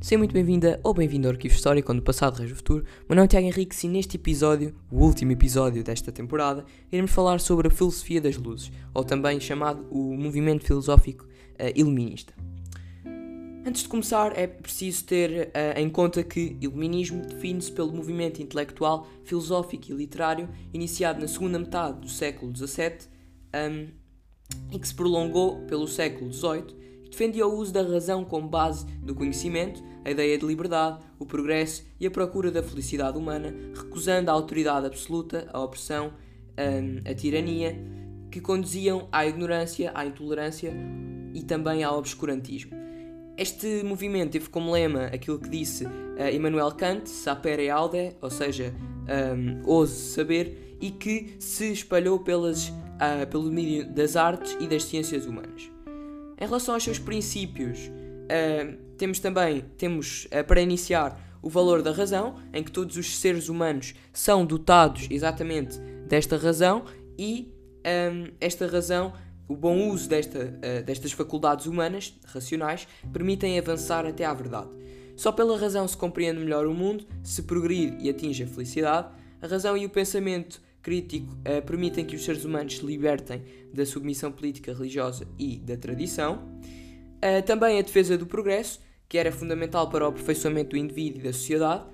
Seja muito bem-vinda ou bem-vindo ao Arquivo Histórico, onde o passado rege o futuro. Meu nome é Tiago Henrique e neste episódio, o último episódio desta temporada, iremos falar sobre a filosofia das luzes, ou também chamado o movimento filosófico uh, iluminista. Antes de começar, é preciso ter uh, em conta que iluminismo define-se pelo movimento intelectual, filosófico e literário iniciado na segunda metade do século XVII um, e que se prolongou pelo século XVIII defendia o uso da razão como base do conhecimento, a ideia de liberdade, o progresso e a procura da felicidade humana, recusando a autoridade absoluta, a opressão, a, a tirania, que conduziam à ignorância, à intolerância e também ao obscurantismo. Este movimento teve como lema aquilo que disse uh, Immanuel Kant, sapere aude, ou seja, um, ouse saber, e que se espalhou pelas, uh, pelo domínio das artes e das ciências humanas. Em relação aos seus princípios, uh, temos também, temos uh, para iniciar, o valor da razão, em que todos os seres humanos são dotados exatamente desta razão e um, esta razão, o bom uso desta, uh, destas faculdades humanas, racionais, permitem avançar até à verdade. Só pela razão se compreende melhor o mundo, se progredir e atinge a felicidade. A razão e o pensamento crítico uh, permitem que os seres humanos se libertem da submissão política, religiosa e da tradição. Uh, também a defesa do progresso, que era fundamental para o aperfeiçoamento do indivíduo e da sociedade.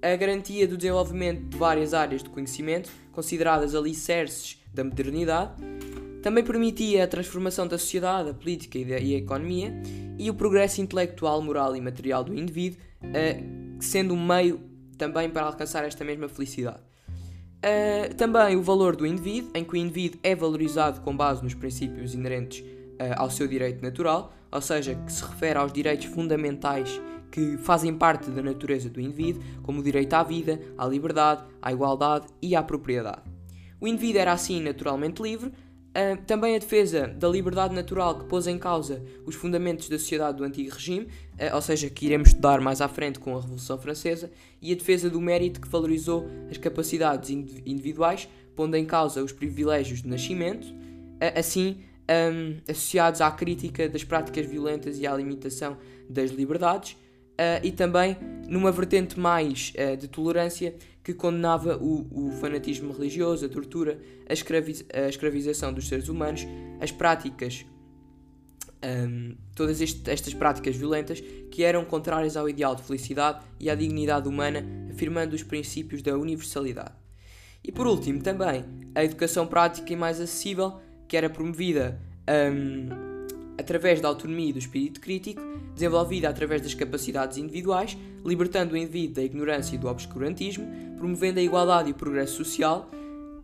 A garantia do desenvolvimento de várias áreas de conhecimento, consideradas alicerces da modernidade. Também permitia a transformação da sociedade, a política e a economia. E o progresso intelectual, moral e material do indivíduo, uh, sendo um meio também para alcançar esta mesma felicidade. Uh, também o valor do indivíduo, em que o indivíduo é valorizado com base nos princípios inerentes uh, ao seu direito natural, ou seja, que se refere aos direitos fundamentais que fazem parte da natureza do indivíduo, como o direito à vida, à liberdade, à igualdade e à propriedade. O indivíduo era assim naturalmente livre, Uh, também a defesa da liberdade natural que pôs em causa os fundamentos da sociedade do antigo regime, uh, ou seja, que iremos estudar mais à frente com a Revolução Francesa, e a defesa do mérito que valorizou as capacidades individuais, pondo em causa os privilégios de nascimento, uh, assim um, associados à crítica das práticas violentas e à limitação das liberdades, e também numa vertente mais de tolerância que condenava o, o fanatismo religioso, a tortura, a, escravi a escravização dos seres humanos, as práticas, um, todas este, estas práticas violentas que eram contrárias ao ideal de felicidade e à dignidade humana, afirmando os princípios da universalidade. E por último, também a educação prática e mais acessível, que era promovida um, através da autonomia e do espírito crítico, desenvolvida através das capacidades individuais, libertando o indivíduo da ignorância e do obscurantismo, promovendo a igualdade e o progresso social,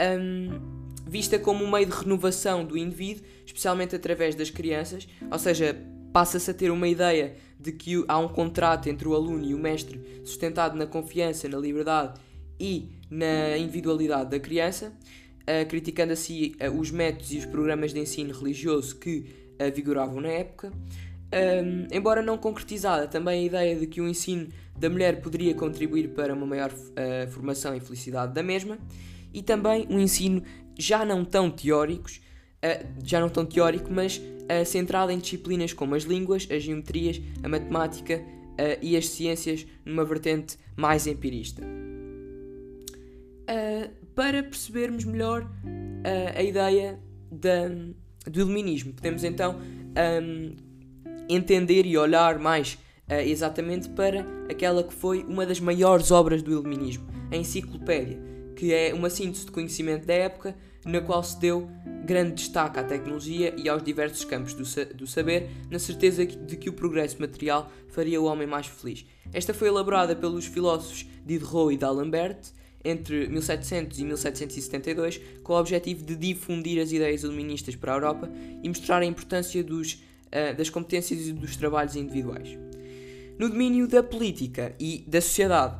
um, vista como um meio de renovação do indivíduo, especialmente através das crianças, ou seja, passa-se a ter uma ideia de que há um contrato entre o aluno e o mestre sustentado na confiança, na liberdade e na individualidade da criança, uh, criticando assim uh, os métodos e os programas de ensino religioso que uh, vigoravam na época. Um, embora não concretizada, também a ideia de que o ensino da mulher poderia contribuir para uma maior uh, formação e felicidade da mesma, e também um ensino já não tão teóricos, uh, já não tão teórico, mas uh, centrado em disciplinas como as línguas, as geometrias, a matemática e as ciências numa vertente mais empirista. Para percebermos melhor a ideia da, do iluminismo. Podemos então um, entender e olhar mais uh, exatamente para aquela que foi uma das maiores obras do iluminismo, a Enciclopédia, que é uma síntese de conhecimento da época na qual se deu grande destaque à tecnologia e aos diversos campos do, sa do saber, na certeza de que o progresso material faria o homem mais feliz. Esta foi elaborada pelos filósofos Diderot e D'Alembert entre 1700 e 1772 com o objetivo de difundir as ideias iluministas para a Europa e mostrar a importância dos, uh, das competências e dos trabalhos individuais. No domínio da política e da sociedade,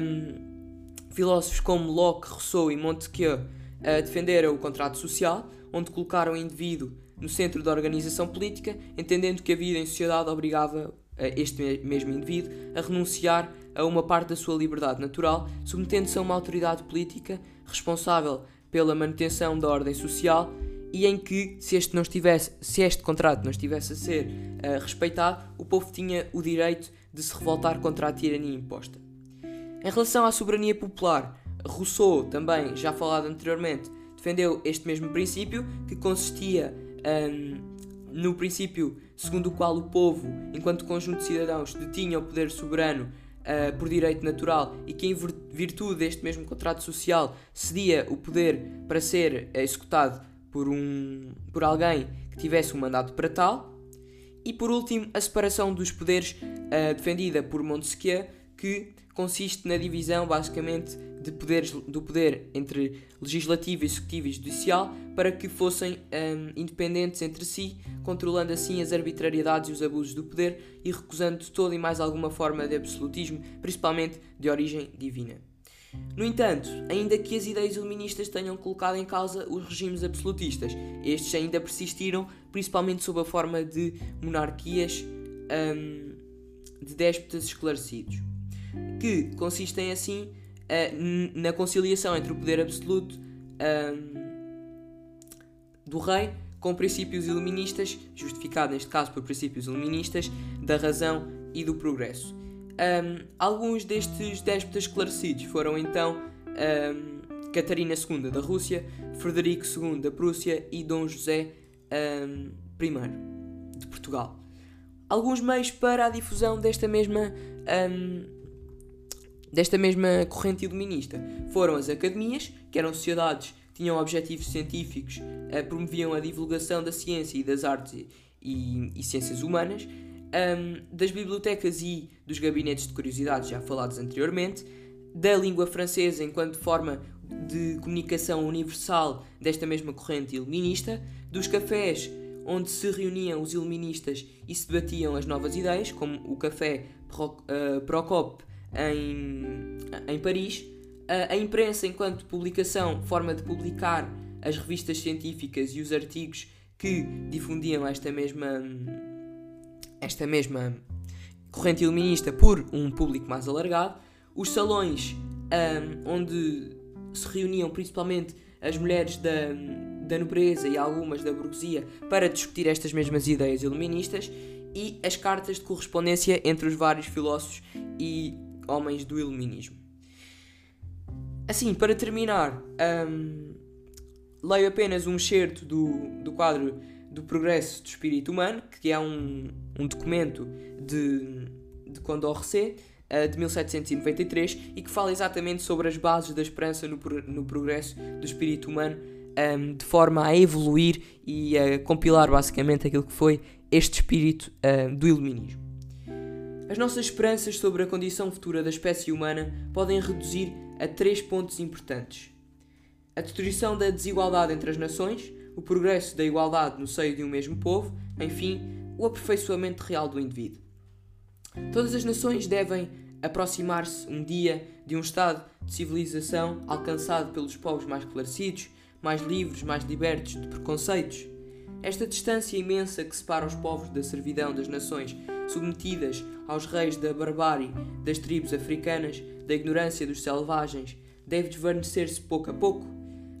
um, filósofos como Locke, Rousseau e Montesquieu uh, defenderam o contrato social, onde colocaram o indivíduo no centro da organização política, entendendo que a vida em sociedade obrigava este mesmo indivíduo a renunciar a uma parte da sua liberdade natural, submetendo-se a uma autoridade política responsável pela manutenção da ordem social e em que, se este, não estivesse, se este contrato não estivesse a ser uh, respeitado, o povo tinha o direito de se revoltar contra a tirania imposta. Em relação à soberania popular, Rousseau, também já falado anteriormente, defendeu este mesmo princípio, que consistia um, no princípio segundo o qual o povo, enquanto conjunto de cidadãos, detinha o poder soberano uh, por direito natural e que, em virtude deste mesmo contrato social, cedia o poder para ser executado por, um, por alguém que tivesse um mandato para tal. E por último, a separação dos poderes uh, defendida por Montesquieu, que consiste na divisão basicamente de poderes, do poder entre legislativo, executivo e judicial para que fossem um, independentes entre si, controlando assim as arbitrariedades e os abusos do poder e recusando toda e mais alguma forma de absolutismo, principalmente de origem divina. No entanto, ainda que as ideias iluministas tenham colocado em causa os regimes absolutistas, estes ainda persistiram, principalmente sob a forma de monarquias um, de déspotas esclarecidos, que consistem assim uh, na conciliação entre o poder absoluto um, do rei com princípios iluministas, justificado neste caso por princípios iluministas, da razão e do progresso. Um, alguns destes déspotas esclarecidos foram então um, Catarina II da Rússia, Frederico II da Prússia e Dom José um, I de Portugal. Alguns meios para a difusão desta mesma desta mesma corrente iluminista. Foram as academias, que eram sociedades que tinham objetivos científicos, uh, promoviam a divulgação da ciência e das artes e, e, ciências humanas, um, das bibliotecas e dos gabinetes de curiosidades já falados anteriormente, da língua francesa enquanto forma de comunicação universal desta mesma corrente iluminista, dos cafés onde se reuniam os iluministas e se debatiam as novas ideias, como o café uh, Procope em, em Paris. A, imprensa, enquanto publicação, forma de publicar as revistas científicas e os artigos que difundiam esta mesma esta mesma corrente iluminista por um público mais alargado, os salões um, onde se reuniam principalmente as mulheres da, da nobreza e algumas da burguesia para discutir estas mesmas ideias iluministas e as cartas de correspondência entre os vários filósofos e homens do iluminismo. Assim, para terminar, um, leio apenas um excerto do, do quadro do Progresso do Espírito Humano, que é um, um documento de, de Condorcet, uh, de 1793, e que fala exatamente sobre as bases da esperança no, no progresso do espírito humano, um, de forma a evoluir e a compilar basicamente aquilo que foi este espírito uh, do iluminismo. As nossas esperanças sobre a condição futura da espécie humana podem reduzir a três pontos importantes: a destruição da desigualdade entre as nações, o progresso da igualdade no seio de um mesmo povo, enfim, o aperfeiçoamento real do indivíduo. Todas as nações devem aproximar-se um dia de um estado de civilização alcançado pelos povos mais esclarecidos, mais livres, mais libertos de preconceitos. Esta distância imensa que separa os povos da servidão das nações submetidas aos reis da barbárie, das tribos africanas, da ignorância dos selvagens, deve desvanecer-se pouco a pouco.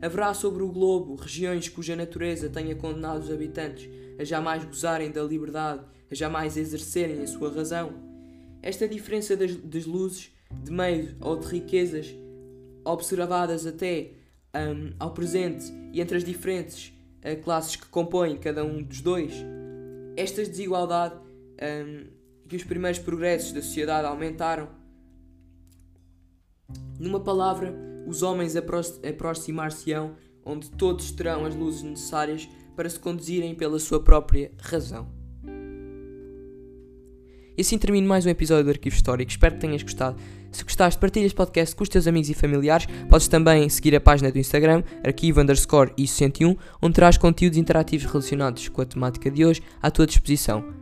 Haverá sobre o globo regiões cuja natureza tenha condenado os habitantes a jamais gozarem da liberdade, a jamais exercerem a sua razão. Esta diferença das, das luzes, de meio ou de riquezas, observadas até um, ao presente e entre as diferentes uh, classes que compõem cada um dos dois, esta desigualdade um, que os primeiros progressos da sociedade aumentaram. Numa palavra, os homens aproximar-se-ão onde todos terão as luzes necessárias para se conduzirem pela sua própria razão. E assim termino mais um episódio do Arquivo Histórico. Espero que tenhas gostado. Se gostaste, partilha este podcast com os teus amigos e familiares. Podes também seguir a página do Instagram, arquivo underscore isso101, onde terás conteúdos interativos relacionados com a temática de hoje à tua disposição.